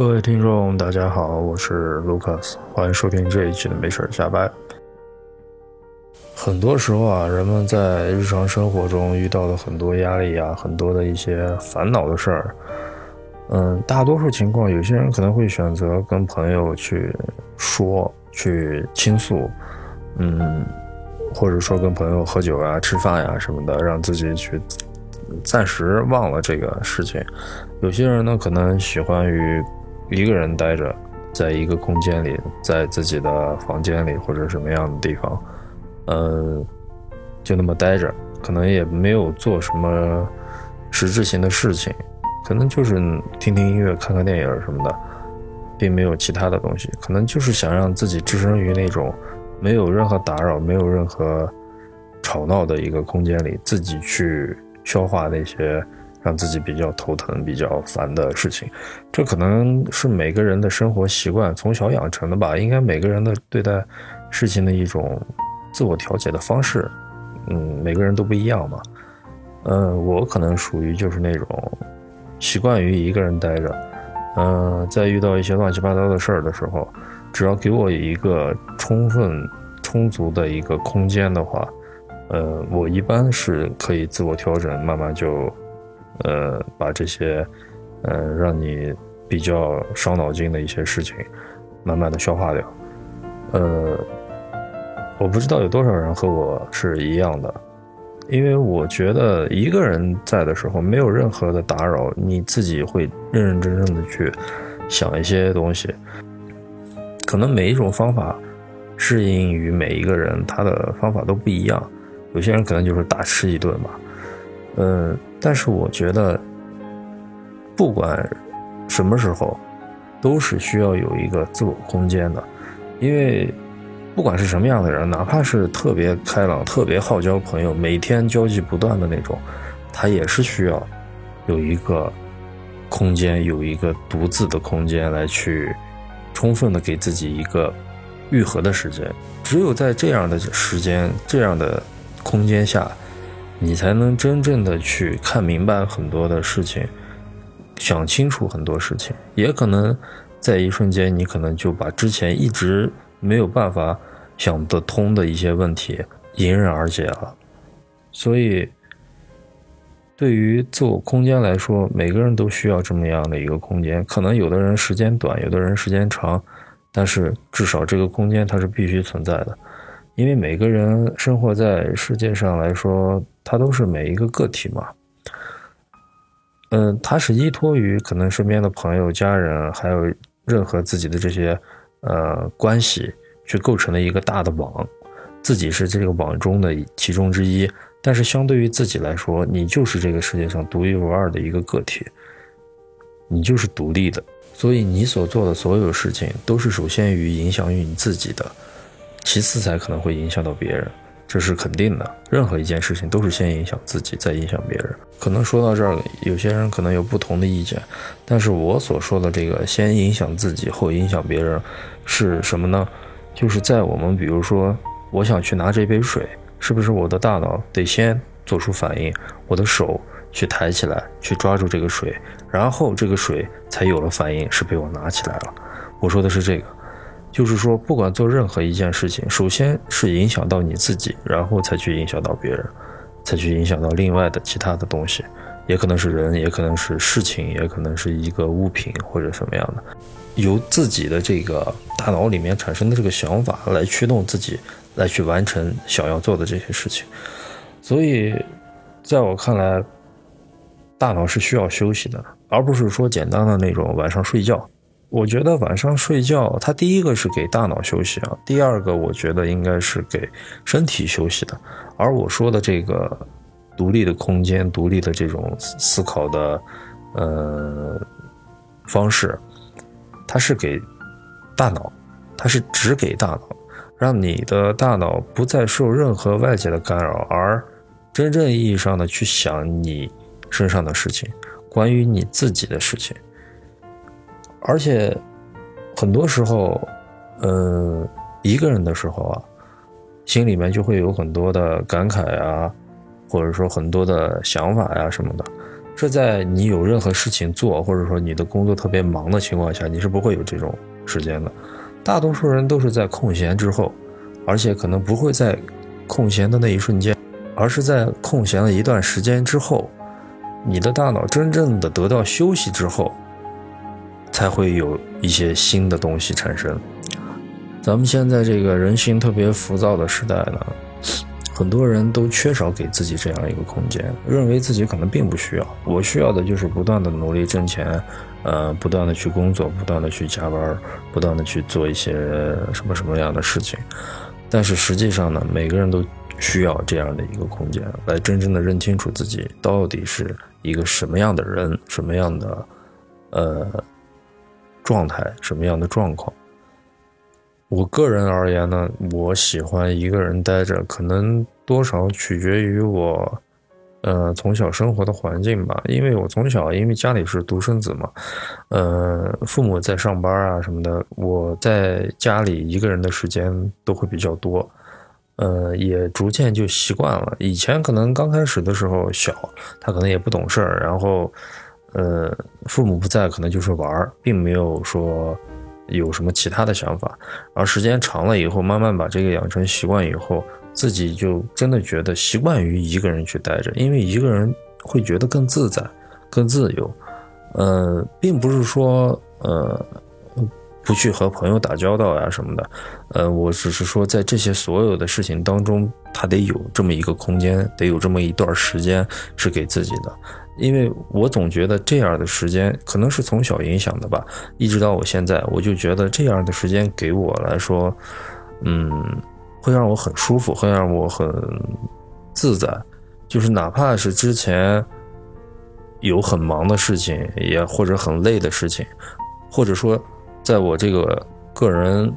各位听众，大家好，我是 Lucas，欢迎收听这一期的没事儿瞎掰。很多时候啊，人们在日常生活中遇到了很多压力啊，很多的一些烦恼的事儿。嗯，大多数情况，有些人可能会选择跟朋友去说、去倾诉，嗯，或者说跟朋友喝酒啊、吃饭呀什么的，让自己去暂时忘了这个事情。有些人呢，可能喜欢于一个人待着，在一个空间里，在自己的房间里或者什么样的地方。嗯，就那么待着，可能也没有做什么实质性的事情，可能就是听听音乐、看看电影什么的，并没有其他的东西。可能就是想让自己置身于那种没有任何打扰、没有任何吵闹的一个空间里，自己去消化那些让自己比较头疼、比较烦的事情。这可能是每个人的生活习惯从小养成的吧。应该每个人的对待事情的一种。自我调节的方式，嗯，每个人都不一样嘛。嗯，我可能属于就是那种习惯于一个人待着。嗯，在遇到一些乱七八糟的事儿的时候，只要给我一个充分充足的一个空间的话，呃，我一般是可以自我调整，慢慢就，呃，把这些，呃，让你比较伤脑筋的一些事情，慢慢的消化掉。呃。我不知道有多少人和我是一样的，因为我觉得一个人在的时候没有任何的打扰，你自己会认认真真的去想一些东西。可能每一种方法适应于每一个人，他的方法都不一样。有些人可能就是大吃一顿吧，嗯，但是我觉得不管什么时候都是需要有一个自我空间的，因为。不管是什么样的人，哪怕是特别开朗、特别好交朋友、每天交际不断的那种，他也是需要有一个空间，有一个独自的空间来去充分的给自己一个愈合的时间。只有在这样的时间、这样的空间下，你才能真正的去看明白很多的事情，想清楚很多事情。也可能在一瞬间，你可能就把之前一直。没有办法想得通的一些问题迎刃而解了，所以对于自我空间来说，每个人都需要这么样的一个空间。可能有的人时间短，有的人时间长，但是至少这个空间它是必须存在的，因为每个人生活在世界上来说，他都是每一个个体嘛。嗯，他是依托于可能身边的朋友、家人，还有任何自己的这些。呃，关系去构成了一个大的网，自己是这个网中的其中之一。但是相对于自己来说，你就是这个世界上独一无二的一个个体，你就是独立的。所以你所做的所有事情，都是首先于影响于你自己的，其次才可能会影响到别人。这是肯定的，任何一件事情都是先影响自己，再影响别人。可能说到这儿，有些人可能有不同的意见，但是我所说的这个先影响自己后影响别人，是什么呢？就是在我们比如说，我想去拿这杯水，是不是我的大脑得先做出反应，我的手去抬起来，去抓住这个水，然后这个水才有了反应，是被我拿起来了。我说的是这个。就是说，不管做任何一件事情，首先是影响到你自己，然后才去影响到别人，才去影响到另外的其他的东西，也可能是人，也可能是事情，也可能是一个物品或者什么样的，由自己的这个大脑里面产生的这个想法来驱动自己，来去完成想要做的这些事情。所以，在我看来，大脑是需要休息的，而不是说简单的那种晚上睡觉。我觉得晚上睡觉，它第一个是给大脑休息啊，第二个我觉得应该是给身体休息的。而我说的这个独立的空间、独立的这种思考的呃方式，它是给大脑，它是只给大脑，让你的大脑不再受任何外界的干扰，而真正意义上的去想你身上的事情，关于你自己的事情。而且，很多时候，呃，一个人的时候啊，心里面就会有很多的感慨啊，或者说很多的想法呀什么的。这在你有任何事情做，或者说你的工作特别忙的情况下，你是不会有这种时间的。大多数人都是在空闲之后，而且可能不会在空闲的那一瞬间，而是在空闲了一段时间之后，你的大脑真正的得到休息之后，才会有一些新的东西产生。咱们现在这个人心特别浮躁的时代呢。很多人都缺少给自己这样一个空间，认为自己可能并不需要。我需要的就是不断的努力挣钱，呃，不断的去工作，不断的去加班，不断的去做一些什么什么样的事情。但是实际上呢，每个人都需要这样的一个空间，来真正的认清楚自己到底是一个什么样的人，什么样的呃状态，什么样的状况。我个人而言呢，我喜欢一个人待着，可能多少取决于我，呃，从小生活的环境吧。因为我从小因为家里是独生子嘛，呃，父母在上班啊什么的，我在家里一个人的时间都会比较多，呃，也逐渐就习惯了。以前可能刚开始的时候小，他可能也不懂事儿，然后，呃，父母不在，可能就是玩，并没有说。有什么其他的想法，而时间长了以后，慢慢把这个养成习惯以后，自己就真的觉得习惯于一个人去待着，因为一个人会觉得更自在、更自由。呃，并不是说呃不去和朋友打交道呀什么的，呃，我只是说在这些所有的事情当中，他得有这么一个空间，得有这么一段时间是给自己的。因为我总觉得这样的时间可能是从小影响的吧，一直到我现在，我就觉得这样的时间给我来说，嗯，会让我很舒服，会让我很自在。就是哪怕是之前有很忙的事情，也或者很累的事情，或者说在我这个个人。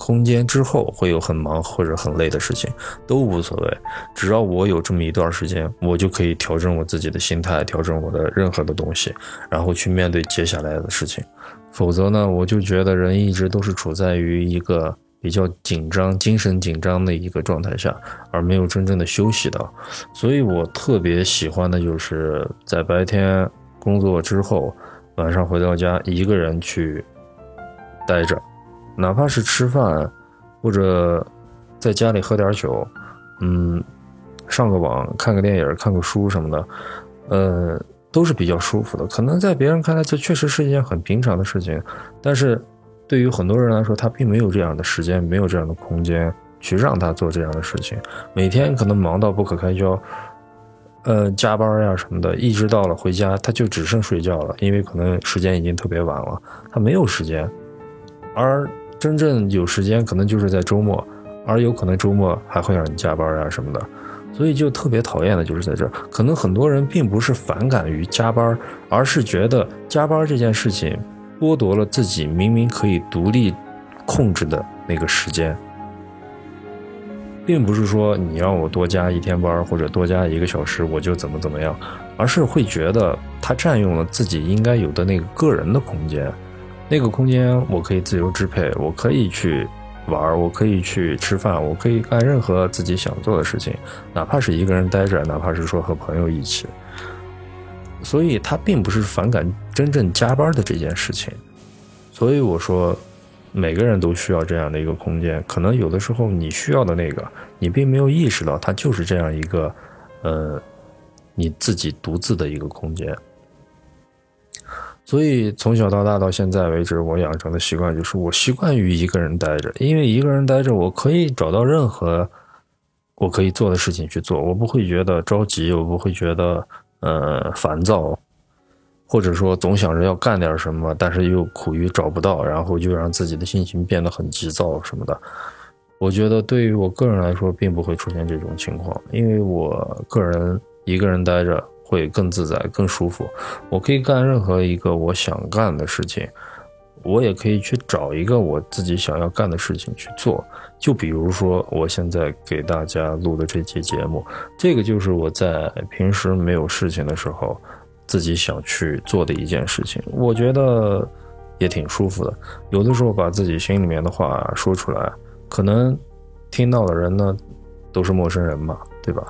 空间之后会有很忙或者很累的事情，都无所谓。只要我有这么一段时间，我就可以调整我自己的心态，调整我的任何的东西，然后去面对接下来的事情。否则呢，我就觉得人一直都是处在于一个比较紧张、精神紧张的一个状态下，而没有真正的休息到。所以我特别喜欢的就是在白天工作之后，晚上回到家一个人去待着。哪怕是吃饭，或者在家里喝点酒，嗯，上个网、看个电影、看个书什么的，呃，都是比较舒服的。可能在别人看来，这确实是一件很平常的事情，但是对于很多人来说，他并没有这样的时间，没有这样的空间去让他做这样的事情。每天可能忙到不可开交，呃，加班呀什么的，一直到了回家，他就只剩睡觉了，因为可能时间已经特别晚了，他没有时间，而。真正有时间，可能就是在周末，而有可能周末还会让你加班啊什么的，所以就特别讨厌的就是在这儿。可能很多人并不是反感于加班，而是觉得加班这件事情剥夺了自己明明可以独立控制的那个时间，并不是说你让我多加一天班或者多加一个小时我就怎么怎么样，而是会觉得他占用了自己应该有的那个个人的空间。那个空间我可以自由支配，我可以去玩，我可以去吃饭，我可以干任何自己想做的事情，哪怕是一个人待着，哪怕是说和朋友一起。所以他并不是反感真正加班的这件事情。所以我说，每个人都需要这样的一个空间。可能有的时候你需要的那个，你并没有意识到，它就是这样一个，呃，你自己独自的一个空间。所以从小到大到现在为止，我养成的习惯就是我习惯于一个人待着，因为一个人待着，我可以找到任何我可以做的事情去做，我不会觉得着急，我不会觉得呃烦躁，或者说总想着要干点什么，但是又苦于找不到，然后就让自己的心情变得很急躁什么的。我觉得对于我个人来说，并不会出现这种情况，因为我个人一个人待着。会更自在、更舒服。我可以干任何一个我想干的事情，我也可以去找一个我自己想要干的事情去做。就比如说，我现在给大家录的这期节目，这个就是我在平时没有事情的时候，自己想去做的一件事情。我觉得也挺舒服的。有的时候把自己心里面的话说出来，可能听到的人呢都是陌生人嘛，对吧？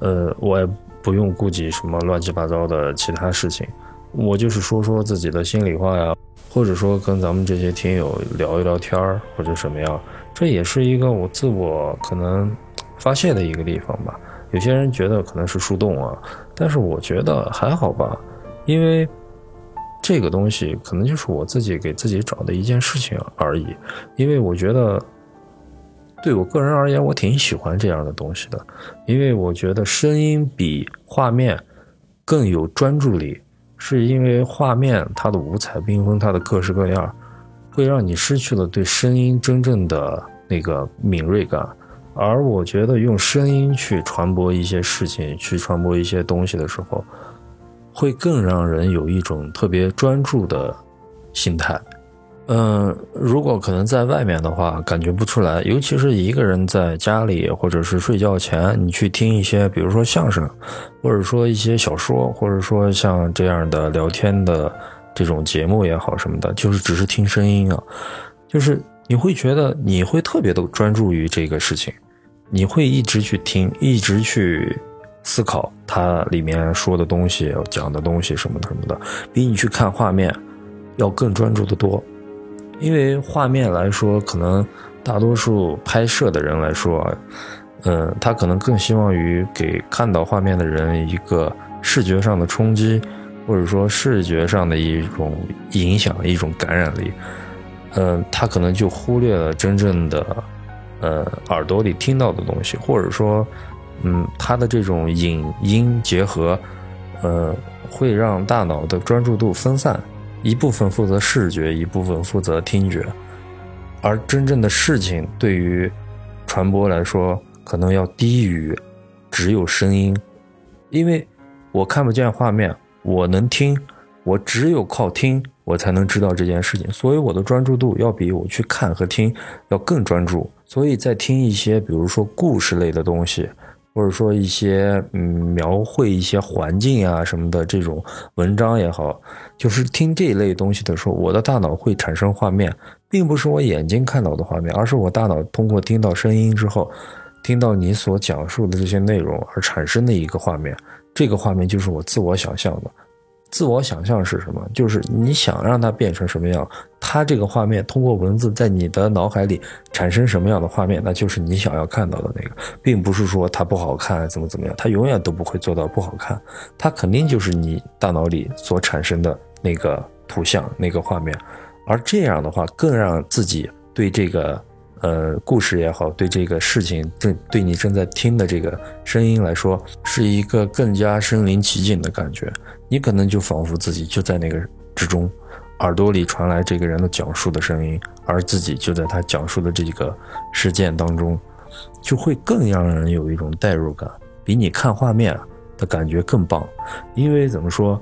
呃，我也。不用顾及什么乱七八糟的其他事情，我就是说说自己的心里话呀，或者说跟咱们这些听友聊一聊天儿，或者什么样，这也是一个我自我可能发泄的一个地方吧。有些人觉得可能是树洞啊，但是我觉得还好吧，因为这个东西可能就是我自己给自己找的一件事情而已，因为我觉得。对我个人而言，我挺喜欢这样的东西的，因为我觉得声音比画面更有专注力，是因为画面它的五彩缤纷，它的各式各样，会让你失去了对声音真正的那个敏锐感，而我觉得用声音去传播一些事情，去传播一些东西的时候，会更让人有一种特别专注的心态。嗯，如果可能在外面的话，感觉不出来。尤其是一个人在家里，或者是睡觉前，你去听一些，比如说相声，或者说一些小说，或者说像这样的聊天的这种节目也好什么的，就是只是听声音啊，就是你会觉得你会特别的专注于这个事情，你会一直去听，一直去思考它里面说的东西、讲的东西什么的什么的，比你去看画面要更专注的多。因为画面来说，可能大多数拍摄的人来说，嗯，他可能更希望于给看到画面的人一个视觉上的冲击，或者说视觉上的一种影响、一种感染力。嗯，他可能就忽略了真正的，呃，耳朵里听到的东西，或者说，嗯，他的这种影音结合，呃，会让大脑的专注度分散。一部分负责视觉，一部分负责听觉，而真正的事情对于传播来说，可能要低于只有声音，因为我看不见画面，我能听，我只有靠听，我才能知道这件事情，所以我的专注度要比我去看和听要更专注，所以在听一些，比如说故事类的东西。或者说一些嗯描绘一些环境啊什么的这种文章也好，就是听这一类东西的时候，我的大脑会产生画面，并不是我眼睛看到的画面，而是我大脑通过听到声音之后，听到你所讲述的这些内容而产生的一个画面，这个画面就是我自我想象的。自我想象是什么？就是你想让它变成什么样，它这个画面通过文字在你的脑海里产生什么样的画面，那就是你想要看到的那个，并不是说它不好看怎么怎么样，它永远都不会做到不好看，它肯定就是你大脑里所产生的那个图像那个画面，而这样的话更让自己对这个。呃，故事也好，对这个事情正对你正在听的这个声音来说，是一个更加身临其境的感觉。你可能就仿佛自己就在那个之中，耳朵里传来这个人的讲述的声音，而自己就在他讲述的这个事件当中，就会更让人有一种代入感，比你看画面的感觉更棒。因为怎么说，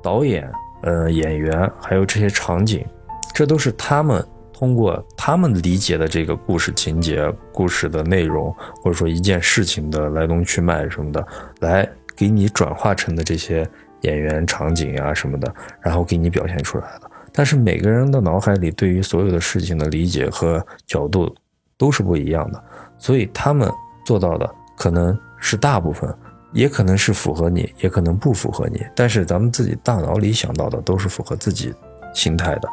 导演、呃演员还有这些场景，这都是他们。通过他们理解的这个故事情节、故事的内容，或者说一件事情的来龙去脉什么的，来给你转化成的这些演员、场景啊什么的，然后给你表现出来的。但是每个人的脑海里对于所有的事情的理解和角度都是不一样的，所以他们做到的可能是大部分，也可能是符合你，也可能不符合你。但是咱们自己大脑里想到的都是符合自己心态的。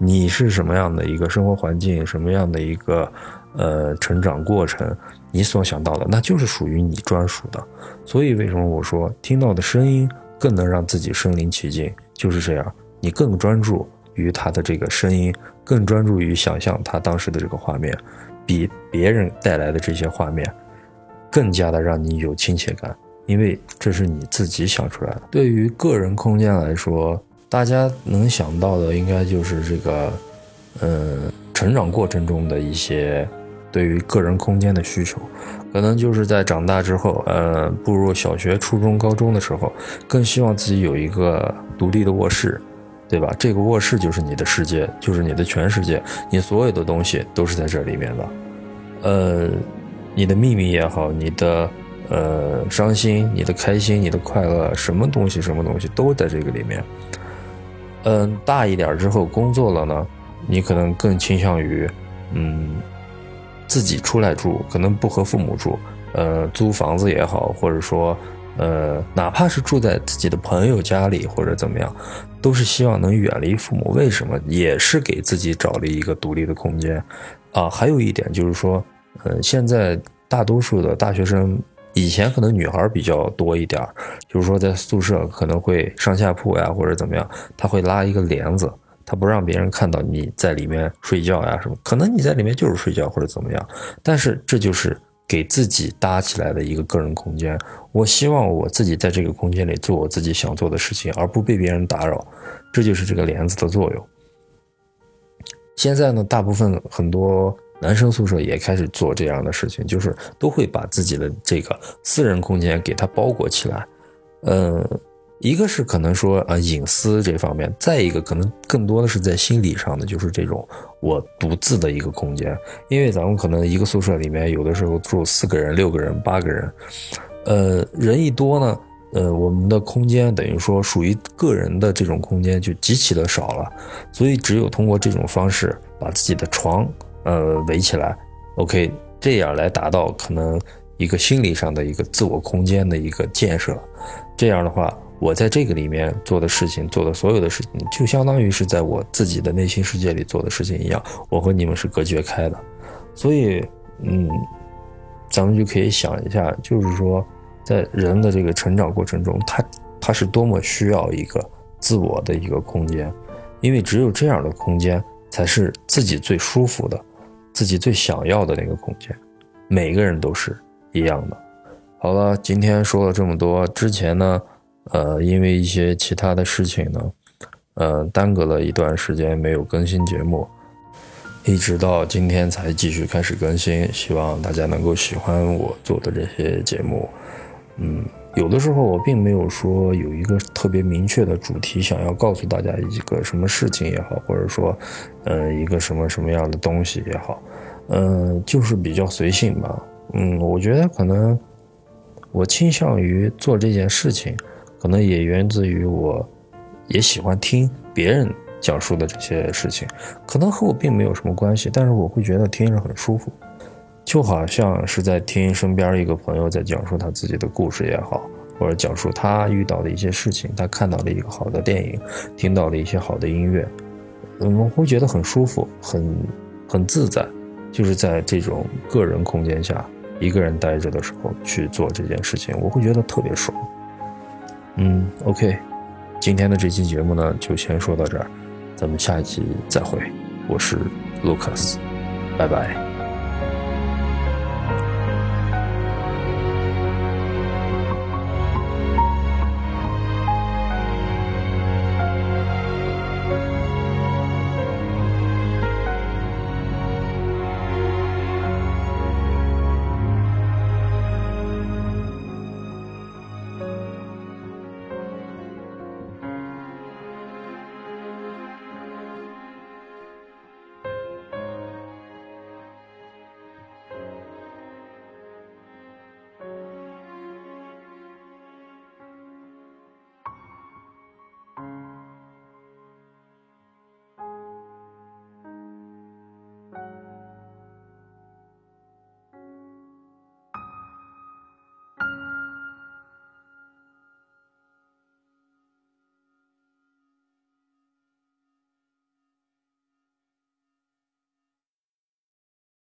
你是什么样的一个生活环境，什么样的一个呃成长过程，你所想到的那就是属于你专属的。所以为什么我说听到的声音更能让自己身临其境，就是这样，你更专注于他的这个声音，更专注于想象他当时的这个画面，比别人带来的这些画面更加的让你有亲切感，因为这是你自己想出来的。对于个人空间来说。大家能想到的，应该就是这个，嗯，成长过程中的一些对于个人空间的需求，可能就是在长大之后，呃，步入小学、初中、高中的时候，更希望自己有一个独立的卧室，对吧？这个卧室就是你的世界，就是你的全世界，你所有的东西都是在这里面的，呃，你的秘密也好，你的呃伤心、你的开心、你的快乐，什么东西、什么东西都在这个里面。嗯，大一点之后工作了呢，你可能更倾向于，嗯，自己出来住，可能不和父母住，呃，租房子也好，或者说，呃，哪怕是住在自己的朋友家里或者怎么样，都是希望能远离父母。为什么？也是给自己找了一个独立的空间啊。还有一点就是说，呃，现在大多数的大学生，以前可能女孩比较多一点，就是说在宿舍可能会上下铺呀或者怎么样，他会拉一个帘子。他不让别人看到你在里面睡觉呀什么，可能你在里面就是睡觉或者怎么样，但是这就是给自己搭起来的一个个人空间。我希望我自己在这个空间里做我自己想做的事情，而不被别人打扰，这就是这个帘子的作用。现在呢，大部分很多男生宿舍也开始做这样的事情，就是都会把自己的这个私人空间给它包裹起来，嗯。一个是可能说啊隐私这方面，再一个可能更多的是在心理上的，就是这种我独自的一个空间。因为咱们可能一个宿舍里面有的时候住四个人、六个人、八个人，呃，人一多呢，呃，我们的空间等于说属于个人的这种空间就极其的少了。所以只有通过这种方式把自己的床呃围起来，OK，这样来达到可能一个心理上的一个自我空间的一个建设。这样的话。我在这个里面做的事情，做的所有的事情，就相当于是在我自己的内心世界里做的事情一样。我和你们是隔绝开的，所以，嗯，咱们就可以想一下，就是说，在人的这个成长过程中，他他是多么需要一个自我的一个空间，因为只有这样的空间，才是自己最舒服的，自己最想要的那个空间。每个人都是一样的。好了，今天说了这么多，之前呢。呃，因为一些其他的事情呢，呃，耽搁了一段时间没有更新节目，一直到今天才继续开始更新。希望大家能够喜欢我做的这些节目。嗯，有的时候我并没有说有一个特别明确的主题想要告诉大家一个什么事情也好，或者说，呃，一个什么什么样的东西也好，嗯，就是比较随性吧。嗯，我觉得可能我倾向于做这件事情。可能也源自于我，也喜欢听别人讲述的这些事情，可能和我并没有什么关系，但是我会觉得听着很舒服，就好像是在听身边一个朋友在讲述他自己的故事也好，或者讲述他遇到的一些事情，他看到了一个好的电影，听到了一些好的音乐，嗯，我会觉得很舒服，很很自在，就是在这种个人空间下，一个人待着的时候去做这件事情，我会觉得特别爽。嗯，OK，今天的这期节目呢，就先说到这儿，咱们下一期再会。我是 Lucas，拜拜。